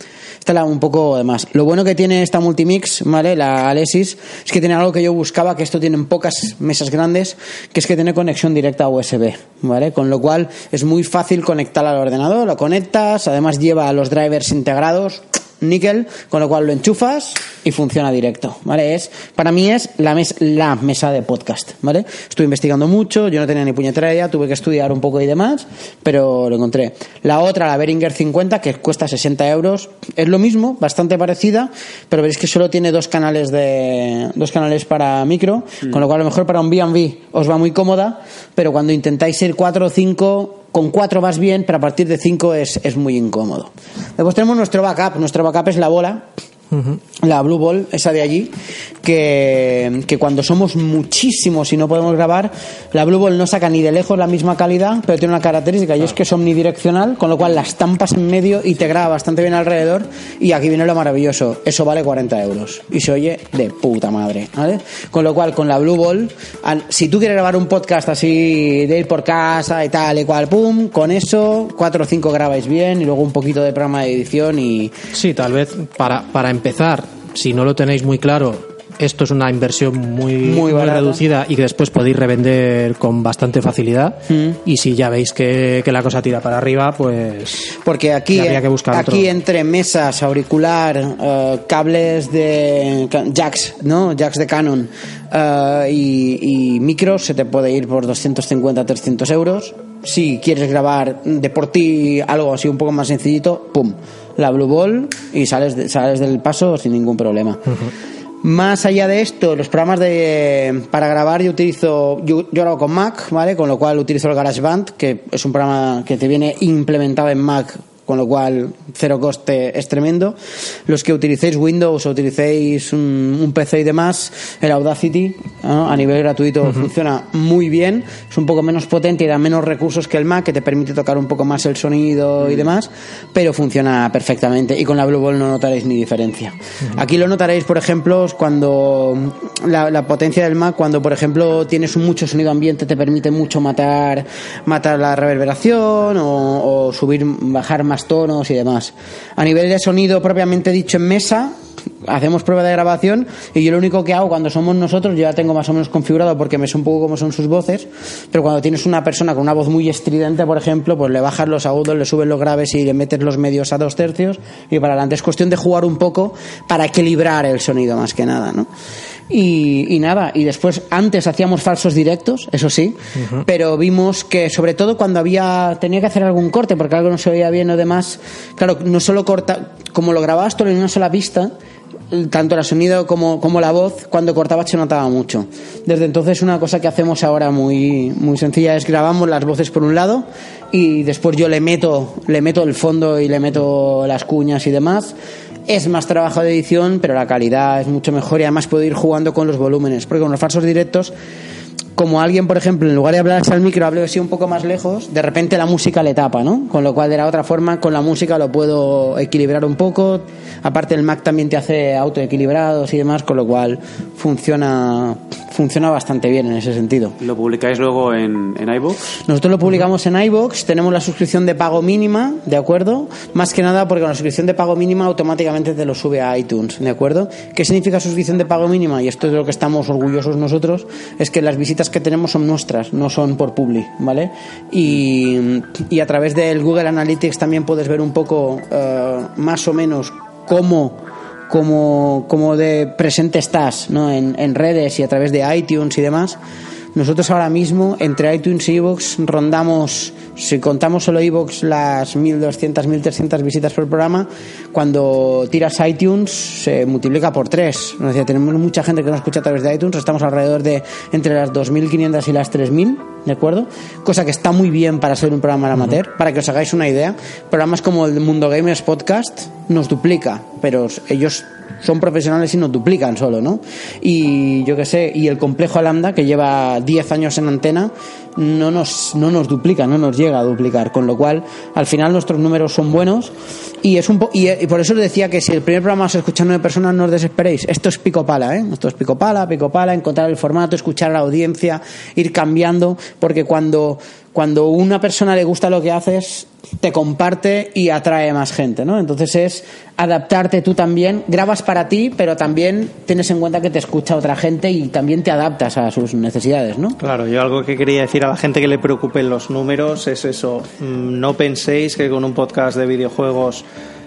Esta la un poco de más. Lo bueno que tiene esta multimix, ¿vale? La Alesis, es que tiene algo que yo buscaba, que esto tiene pocas mesas grandes, que es que tiene conexión directa a USB, ¿vale? Con lo cual es muy fácil conectar al ordenador, lo conectas, además lleva los drivers integrados, níquel, con lo cual lo enchufas y funciona directo, ¿vale? Es, para mí es la, la mesa de podcast, ¿vale? Estuve investigando mucho, yo no tenía ni puñetera idea, tuve que estudiar un poco y demás, pero lo encontré. La otra, la Behringer 50, que cuesta 60 euros, es lo mismo, bastante parecida, pero veréis que solo tiene dos canales de dos canales para micro, con lo cual a lo mejor para un B&B os va muy cómoda, pero cuando intentáis ir 4 o 5 con cuatro vas bien, pero a partir de cinco es, es muy incómodo. Después tenemos nuestro backup. Nuestro backup es la bola, la Blue Ball, esa de allí, que, que, cuando somos muchísimos y no podemos grabar, la Blue Ball no saca ni de lejos la misma calidad, pero tiene una característica y es que es omnidireccional, con lo cual la estampas en medio y te graba bastante bien alrededor. Y aquí viene lo maravilloso, eso vale 40 euros y se oye de puta madre, ¿vale? Con lo cual, con la Blue Ball, si tú quieres grabar un podcast así de ir por casa y tal y cual, pum, con eso, 4 o 5 grabáis bien y luego un poquito de programa de edición y. Sí, tal vez para, para empezar, si no lo tenéis muy claro, esto es una inversión muy, muy, reducida y que después podéis revender con bastante facilidad. Mm. Y si ya veis que, la cosa tira para arriba, pues. Porque aquí, que buscar aquí entre mesas, auricular, eh, cables de jacks, ¿no? Jacks de Canon eh, y, y micros, se te puede ir por 250, 300 euros. Si quieres grabar de por ti algo así un poco más sencillito, pum la Blue Ball y sales, sales del paso sin ningún problema. Más allá de esto, los programas de para grabar yo utilizo yo, yo grabo con Mac, ¿vale? Con lo cual utilizo el GarageBand, que es un programa que te viene implementado en Mac con lo cual cero coste es tremendo. Los que utilicéis Windows o utilicéis un, PC y demás, el Audacity a nivel gratuito funciona muy bien, es un poco menos potente y da menos recursos que el Mac, que te permite tocar un poco más el sonido y demás, pero funciona perfectamente. Y con la Blue Ball no notaréis ni diferencia. Aquí lo notaréis, por ejemplo, cuando la, potencia del Mac, cuando por ejemplo tienes mucho sonido ambiente, te permite mucho matar, matar la reverberación o, o subir, bajar más tonos y demás. A nivel de sonido propiamente dicho en mesa, hacemos prueba de grabación y yo lo único que hago cuando somos nosotros, yo ya tengo más o menos configurado porque me sé un poco cómo son sus voces, pero cuando tienes una persona con una voz muy estridente, por ejemplo, pues le bajas los agudos, le subes los graves y le metes los medios a dos tercios y para adelante. Es cuestión de jugar un poco para equilibrar el sonido más que nada, ¿no? Y, nada, y después antes hacíamos falsos directos, eso sí, pero vimos que sobre todo cuando había tenía que hacer algún corte porque algo no se oía bien o demás, claro, no solo corta, como lo grababas todo en una sola pista, tanto el sonido como, como la voz, cuando cortaba se notaba mucho. Desde entonces una cosa que hacemos ahora muy, muy sencilla es grabamos las voces por un lado y después yo le meto, le meto el fondo y le meto las cuñas y demás. Es más trabajo de edición, pero la calidad es mucho mejor y además puedo ir jugando con los volúmenes, porque con los falsos directos como alguien, por ejemplo, en lugar de hablar al micro, hable así un poco más lejos, de repente la música le tapa, ¿no? Con lo cual, de la otra forma, con la música lo puedo equilibrar un poco. Aparte, el Mac también te hace autoequilibrados y demás, con lo cual funciona funciona bastante bien en ese sentido. ¿Lo publicáis luego en, en iVoox? Nosotros lo publicamos en iVoox, tenemos la suscripción de pago mínima, ¿de acuerdo? Más que nada porque con la suscripción de pago mínima automáticamente te lo sube a iTunes, ¿de acuerdo? ¿Qué significa suscripción de pago mínima? Y esto es de lo que estamos orgullosos nosotros, es que las visitas que tenemos son nuestras, no son por Publi, ¿vale? Y, y a través del Google Analytics también puedes ver un poco uh, más o menos cómo como, como de presente estás ¿no? en, en redes y a través de iTunes y demás. Nosotros ahora mismo, entre iTunes y Evox, rondamos, si contamos solo Evox, las 1.200, 1.300 visitas por programa. Cuando tiras iTunes, se multiplica por tres. ¿no? Decía, tenemos mucha gente que nos escucha a través de iTunes, estamos alrededor de entre las 2.500 y las 3.000, ¿de acuerdo? Cosa que está muy bien para ser un programa amateur, para que os hagáis una idea. Programas como el Mundo Gamers Podcast nos duplica, pero ellos son profesionales y nos duplican solo, ¿no? Y yo qué sé, y el complejo Lambda, que lleva 10 años en antena, no nos, no nos duplica, no nos llega a duplicar, con lo cual al final nuestros números son buenos y es un y, por eso os decía que si el primer programa se escucha nueve personas no os desesperéis, esto es pico pala, ¿eh? Esto es pico pala, pico pala, encontrar el formato, escuchar a la audiencia, ir cambiando, porque cuando cuando una persona le gusta lo que haces, te comparte y atrae más gente, ¿no? Entonces es adaptarte tú también, grabas para ti, pero también tienes en cuenta que te escucha otra gente y también te adaptas a sus necesidades, ¿no? Claro, yo algo que quería decir a la gente que le preocupen los números es eso, mm, no penséis que con un podcast de videojuegos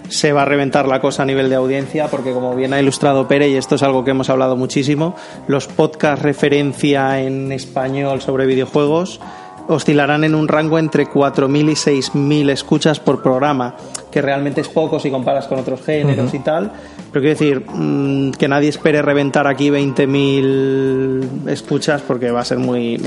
se va a reventar la cosa a nivel de audiencia, porque como bien ha ilustrado Pere, y esto es algo que hemos hablado muchísimo, los podcasts referencia en español sobre videojuegos oscilarán en un rango entre 4.000 y 6.000 escuchas por programa, que realmente es poco si comparas con otros géneros y tal. Pero quiero decir, mm, que nadie espere reventar aquí 20.000 escuchas porque va a ser muy...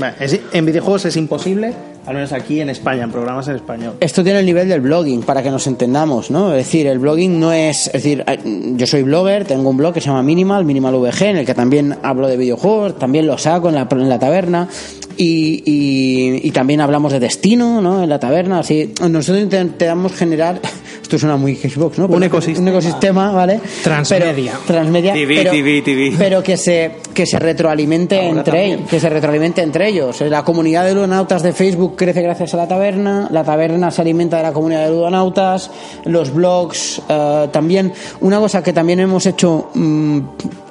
en videojuegos es imposible, al menos aquí en España, en programas en español. Esto tiene el nivel del blogging, para que nos entendamos, ¿no? Es decir, el blogging no es... Es decir, yo soy blogger, tengo un blog que se llama Minimal, Minimal VG, en el que también hablo de videojuegos, también lo saco en la, en la taberna y, y, y, también hablamos de destino, ¿no? En la taberna, así. Nosotros intentamos generar, esto suena muy Xbox, ¿no? Un ecosistema. Un ecosistema, ¿vale? Transmedia. Pero, transmedia. TV, pero, TV, TV. pero que se, que se retroalimente Ahora entre también. ellos, que se retroalimente entre ellos. La comunidad de ludonautas de Facebook crece gracias a la taberna, la taberna se alimenta de la comunidad de ludonautas, los blogs eh, también. Una cosa que también hemos hecho mm,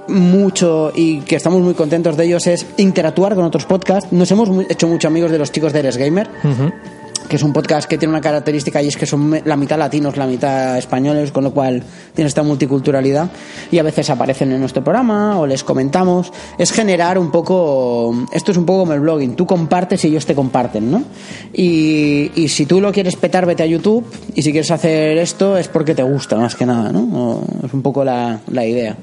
mucho y que estamos muy contentos de ellos es interactuar con otros podcasts. Nos hemos hecho mucho amigos de los chicos de Eres Gamer, que es un podcast que tiene una característica y es que son la mitad latinos, la mitad españoles, con lo cual tiene esta multiculturalidad y a veces aparecen en nuestro programa o les comentamos. Es generar un poco, esto es un poco como el blogging, tú compartes y ellos te comparten, ¿no? Y, y si tú lo quieres petar, vete a YouTube y si quieres hacer esto es porque te gusta, más que nada, ¿no? O- es un poco la, la idea.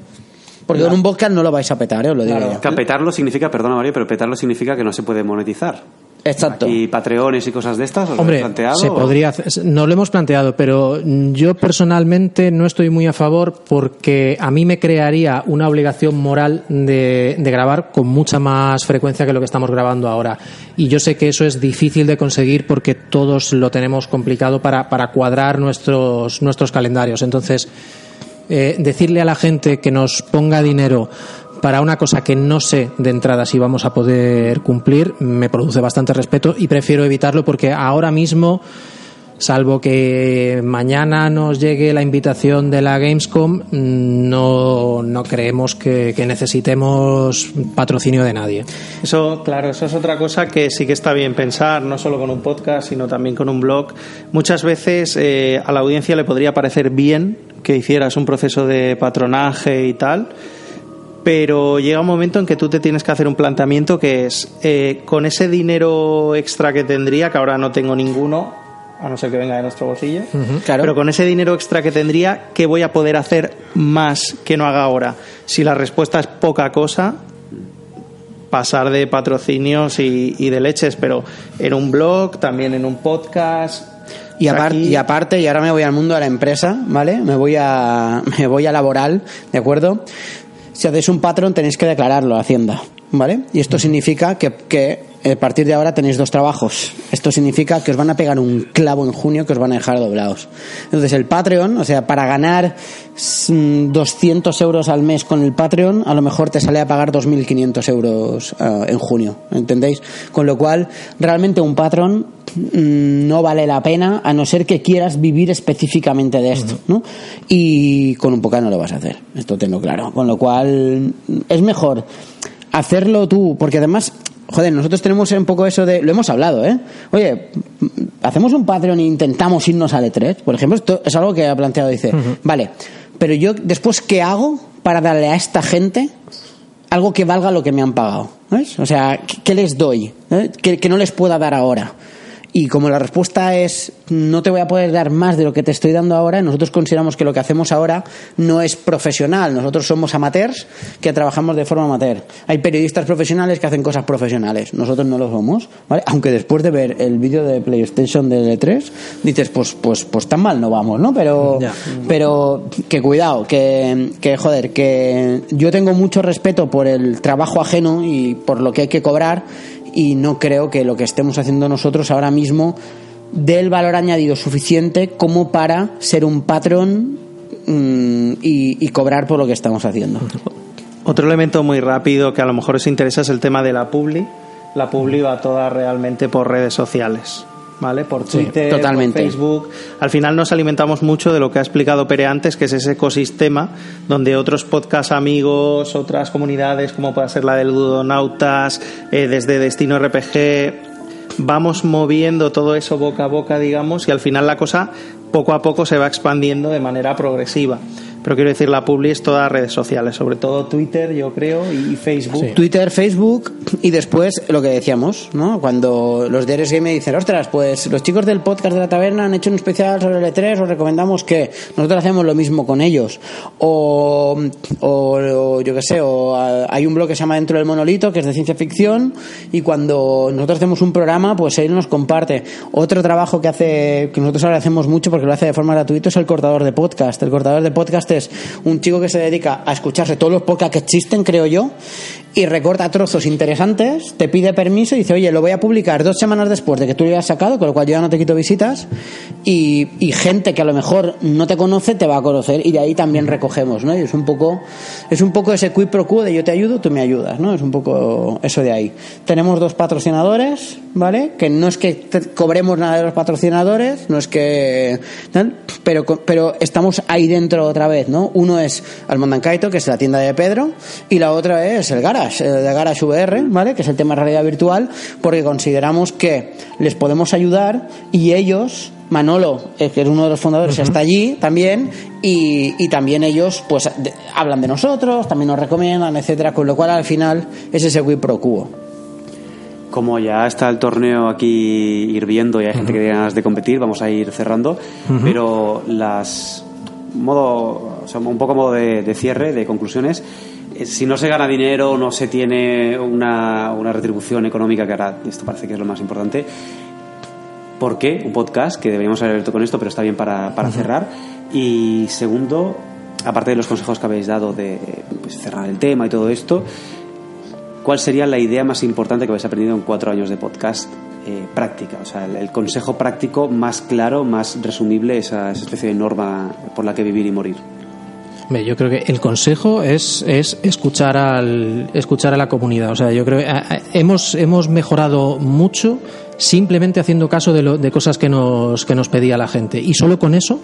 Porque con un podcast no lo vais a petar, ¿eh? os lo digo yo. Que petarlo significa, perdona Mario, pero petarlo significa que no se puede monetizar. Exacto. Y patreones y cosas de estas, ¿os lo Hombre, planteado? se o- podría hacer- no lo hemos planteado, pero yo personalmente no estoy muy a favor porque a mí me crearía una obligación moral de, de grabar con mucha más frecuencia que lo que estamos grabando ahora. Y yo sé que eso es difícil de conseguir porque todos lo tenemos complicado para, para cuadrar nuestros, nuestros calendarios. Entonces, eh, decirle a la gente que nos ponga dinero para una cosa que no sé de entrada si vamos a poder cumplir me produce bastante respeto y prefiero evitarlo porque ahora mismo salvo que mañana nos llegue la invitación de la Gamescom no, no creemos que, necesitemos patrocinio de nadie Eso, claro, eso es otra cosa que sí que está bien pensar, no solo con un podcast, sino también con un blog. Muchas veces eh, a la audiencia le podría parecer bien que hicieras un proceso de patronaje y tal, pero llega un momento en que tú te tienes que hacer un planteamiento que es, eh, con ese dinero extra que tendría, que ahora no tengo ninguno, a no ser que venga de nuestro bolsillo, pero con ese dinero extra que tendría, ¿qué voy a poder hacer más que no haga ahora? Si la respuesta es poca cosa, pasar de patrocinios y, de leches, pero en un blog, también en un podcast, y, aparte, y aparte, y ahora me voy al mundo de la empresa, ¿vale? Me voy a, me voy a laboral, ¿de acuerdo? Si hacéis un patrón tenéis que declararlo a Hacienda, ¿vale? Y esto significa que, que eh, a partir de ahora tenéis dos trabajos. Esto significa que os van a pegar un clavo en junio que os van a dejar doblados. Entonces el Patreon, o sea, para ganar 200 euros al mes con el Patreon, a lo mejor te sale a pagar 2.500 euros eh, en junio, ¿entendéis? Con lo cual, realmente un Patreon mm, no vale la pena a no ser que quieras vivir específicamente de esto, ¿no? Y con un poca no lo vas a hacer, esto tengo claro. Con lo cual, es mejor hacerlo tú, porque además joder, nosotros tenemos un poco eso de, lo hemos hablado, ¿eh? Oye, hacemos un Patreon e intentamos irnos al E3, por ejemplo, esto es algo que ha planteado, dice, vale, pero yo después, ¿qué hago para darle a esta gente algo que valga lo que me han pagado? ¿Ves? O sea, ¿qué les doy? ¿Eh? que no les pueda dar ahora? Y como la respuesta es no te voy a poder dar más de lo que te estoy dando ahora, nosotros consideramos que lo que hacemos ahora no es profesional. Nosotros somos amateurs que trabajamos de forma amateur. Hay periodistas profesionales que hacen cosas profesionales. Nosotros no lo somos, ¿vale? Aunque después de ver el vídeo de PlayStation de E3, dices, pues, pues, pues tan mal no vamos, ¿no? Pero, pero que cuidado, que, que joder, que yo tengo mucho respeto por el trabajo ajeno y por lo que hay que cobrar y no creo que lo que estemos haciendo nosotros ahora mismo dé el valor añadido suficiente como para ser un patrón mm, y, cobrar por lo que estamos haciendo. Otro elemento muy rápido que a lo mejor os interesa es el tema de la publi. La publi va toda realmente por redes sociales. ¿Vale? Por Twitter, totalmente. por Facebook. Al final nos alimentamos mucho de lo que ha explicado Pere antes, que es ese ecosistema donde otros podcast amigos, otras comunidades, como puede ser la del Ludonautas, eh, desde Destino RPG, vamos moviendo todo eso boca a boca, digamos, y al final la cosa poco a poco se va expandiendo de manera progresiva. Pero quiero decir, la publi es todas redes sociales, sobre todo Twitter, yo creo, y Facebook. Twitter, Facebook y después lo que decíamos, ¿no? Cuando los diarios game me dicen, ostras, pues los chicos del podcast de la taberna han hecho un especial sobre el E3, os recomendamos que nosotros hacemos lo mismo con ellos. O, o, yo qué sé, o hay un blog que se llama Dentro del Monolito, que es de ciencia ficción, y cuando nosotros hacemos un programa, pues él nos comparte. Otro trabajo que hace, que nosotros ahora hacemos mucho porque lo hace de forma gratuita, es el cortador de podcast. El cortador de podcast un chico que se dedica a escucharse todos los podcasts que existen, creo yo, y recorta trozos interesantes, te pide permiso y dice, oye, lo voy a publicar dos semanas después de que tú lo hayas sacado, con lo cual yo ya no te quito visitas, y, gente que a lo mejor no te conoce te va a conocer, y de ahí también recogemos, ¿no? Y es un poco, es un poco ese quid pro quo de yo te ayudo, tú me ayudas, ¿no? Es un poco eso de ahí. Tenemos dos patrocinadores, ¿vale? Que no es que cobremos nada de los patrocinadores, no es que... Pero, pero estamos ahí dentro otra vez, ¿no? Uno es Almondancaito, que es la tienda de Pedro, y la otra es el Gara eh, de Garage VR, ¿vale? Que es el tema de realidad virtual, porque consideramos que les podemos ayudar y ellos Manolo, eh, que es uno de los fundadores, está allí también y, también ellos pues hablan de nosotros, también nos recomiendan, etcétera, con lo cual al final es ese quid pro quo. Como ya está el torneo aquí hirviendo y hay gente que tiene ganas de competir, vamos a ir cerrando, pero las modo, un poco modo de cierre, de conclusiones, si no se gana dinero, no se tiene una, una retribución económica, que ahora esto parece que es lo más importante, ¿por qué un podcast? Que deberíamos haber abierto con esto, pero está bien para, para cerrar. Y segundo, aparte de los consejos que habéis dado de pues, cerrar el tema y todo esto, ¿cuál sería la idea más importante que habéis aprendido en cuatro años de podcast eh, práctica? O sea, el, consejo práctico más claro, más resumible, esa, esa especie de norma por la que vivir y morir. Yo creo que el consejo es, es escuchar al escuchar a la comunidad. O sea, yo creo que hemos, hemos mejorado mucho simplemente haciendo caso de, lo, de cosas que nos, que nos pedía la gente. Y solo con eso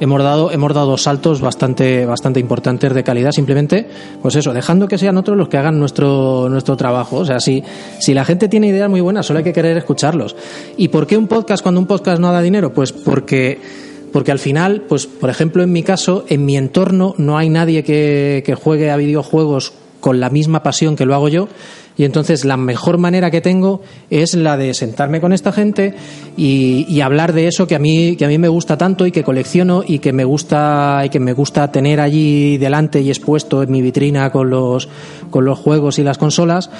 hemos dado, hemos dado saltos bastante, bastante importantes de calidad, simplemente, pues eso, dejando que sean otros los que hagan nuestro, nuestro trabajo. O sea, si, si la gente tiene ideas muy buenas, solo hay que querer escucharlos. ¿Y por qué un podcast cuando un podcast no da dinero? Pues porque porque al final, pues por ejemplo en mi caso, en mi entorno no hay nadie que, juegue a videojuegos con la misma pasión que lo hago yo. Y entonces la mejor manera que tengo es la de sentarme con esta gente y, hablar de eso que a mí que a mí me gusta tanto y que colecciono y que me gusta y que me gusta tener allí delante y expuesto en mi vitrina con los con los juegos y las consolas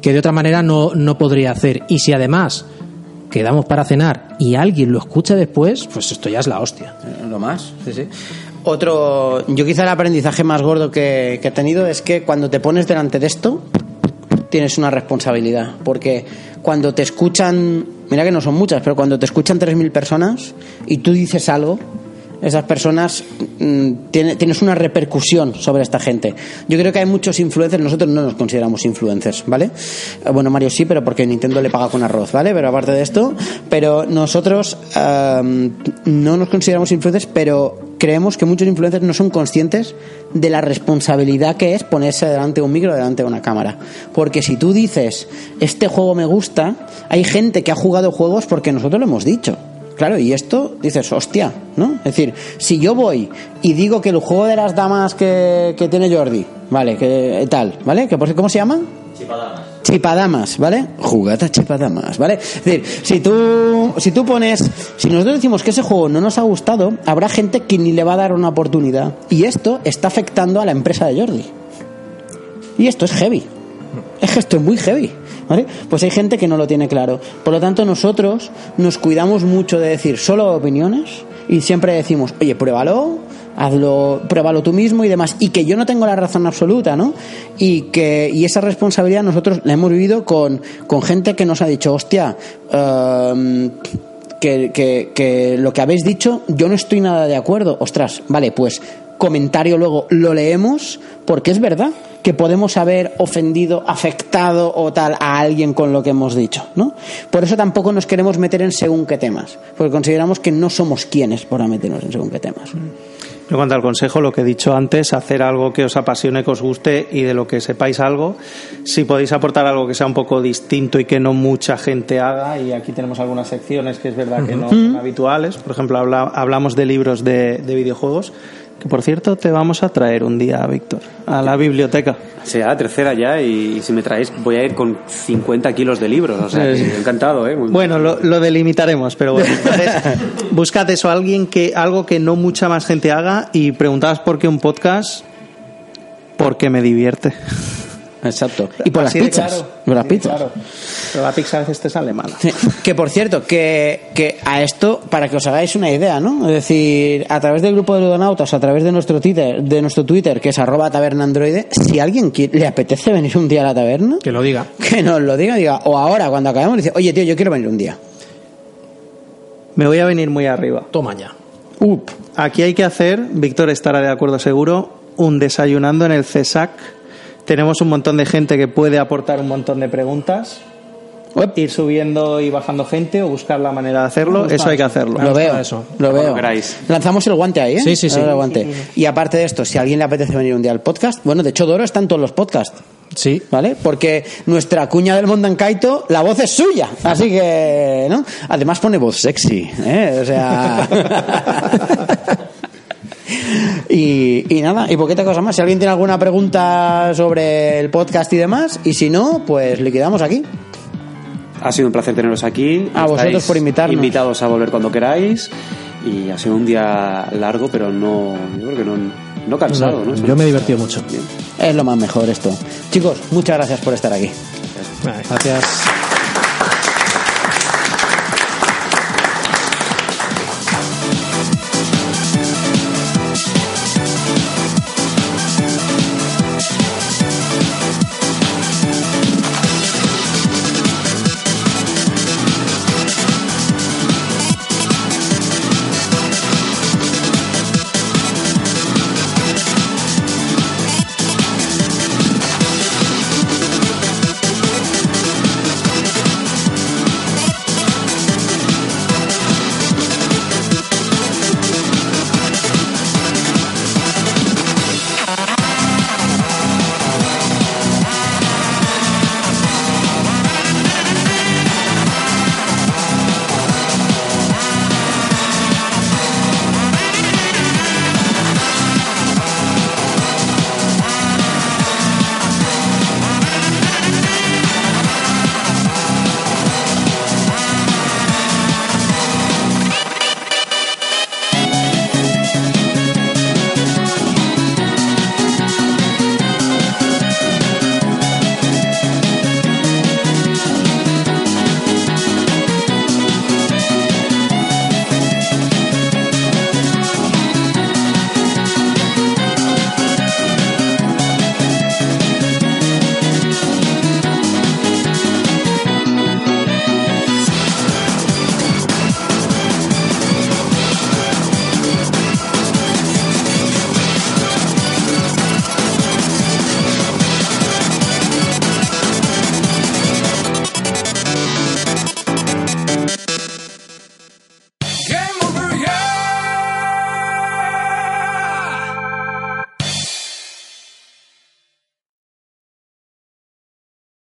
que de otra manera no, no podría hacer. Y si además quedamos para cenar y alguien lo escucha después, pues esto ya es la hostia. Lo más, sí, sí. Otro, yo quizá el aprendizaje más gordo que, que he tenido es que cuando te pones delante de esto, tienes una responsabilidad. Porque cuando te escuchan, mira que no son muchas, pero cuando te escuchan 3.000 personas y tú dices algo, esas personas mm, tienes una repercusión sobre esta gente. Yo creo que hay muchos influencers, nosotros no nos consideramos influencers, ¿vale? Eh, bueno, Mario sí, pero porque Nintendo le paga con arroz, ¿vale? Pero aparte de esto, pero nosotros no nos consideramos influencers, pero creemos que muchos influencers no son conscientes de la responsabilidad que es ponerse delante de un micro, delante de una cámara. Porque si tú dices, este juego me gusta, hay gente que ha jugado juegos porque nosotros lo hemos dicho. Claro, y esto dices, hostia, ¿no? Es decir, si yo voy y digo que el juego de las damas que, tiene Jordi, ¿vale? Que tal, ¿vale? Que por ¿Cómo se llama? Chipadamas. Chipadamas, ¿vale? Jugata chipadamas, ¿vale? Es decir, si tú, si tú pones, si nosotros decimos que ese juego no nos ha gustado, habrá gente que ni le va a dar una oportunidad. Y esto está afectando a la empresa de Jordi. Y esto es heavy. Es que esto es muy heavy. Pues hay gente que no lo tiene claro. Por lo tanto, nosotros nos cuidamos mucho de decir solo opiniones y siempre decimos, oye, pruébalo, hazlo, pruébalo tú mismo y demás. Y que yo no tengo la razón absoluta, ¿no? Y que y esa responsabilidad nosotros la hemos vivido con, con gente que nos ha dicho, hostia, em, que, que, que lo que habéis dicho, yo no estoy nada de acuerdo. Ostras, vale, pues comentario luego lo leemos porque es verdad que podemos haber ofendido, afectado o tal a alguien con lo que hemos dicho, ¿no? Por eso tampoco nos queremos meter en según qué temas, porque consideramos que no somos quienes para meternos en según qué temas. En cuanto al consejo, lo que he dicho antes, hacer algo que os apasione, que os guste y de lo que sepáis algo. Si podéis aportar algo que sea un poco distinto y que no mucha gente haga, y aquí tenemos algunas secciones que es verdad que no son habituales. Por ejemplo, hablamos de libros de videojuegos que por cierto te vamos a traer un día, Víctor, a la biblioteca. A la tercera ya y, si me traéis voy a ir con 50 kilos de libros, o sea, encantado, ¿eh? bueno, lo, lo, delimitaremos, pero bueno, buscad eso, alguien que, algo que no mucha más gente haga y preguntabas por qué un podcast, porque me divierte. Exacto. Y por las pizzas. Por las pizzas. Pero la pizza a veces te sale mala. Que por cierto, que, que a esto, para que os hagáis una idea, ¿no? Es decir, a través del grupo de ludonautas, a través de nuestro Twitter, de nuestro Twitter, que es arroba tabernandroide, si alguien le apetece venir un día a la taberna, que lo diga. Que nos lo diga, diga. O ahora, cuando acabemos, dice, oye, tío, yo quiero venir un día. Me voy a venir muy arriba. Toma ya. Up. Aquí hay que hacer, Víctor estará de acuerdo seguro, un desayunando en el CESAC tenemos un montón de gente que puede aportar un montón de preguntas. Ir subiendo y bajando gente o buscar la manera de hacerlo, eso hay que hacerlo. Lo veo, eso. Lo veo. Lanzamos el guante ahí, ¿eh? Sí, sí, sí. Y aparte de esto, si a alguien le apetece venir un día al podcast, bueno, de hecho, Doro está en todos los podcasts. Sí. ¿Vale? Porque nuestra cuña del Mondankaito, la voz es suya. Así que, ¿no? Además pone voz sexy, ¿eh? O sea. Y, nada, y poquita cosa más. Si alguien tiene alguna pregunta sobre el podcast y demás, y si no, pues liquidamos aquí. Ha sido un placer teneros aquí. A vosotros por invitarnos. Invitados a volver cuando queráis. Y ha sido un día largo, pero no, yo creo que no, no cansado. ¿no? Yo me he divertido mucho. Es lo más mejor esto. Chicos, muchas gracias por estar aquí. Gracias.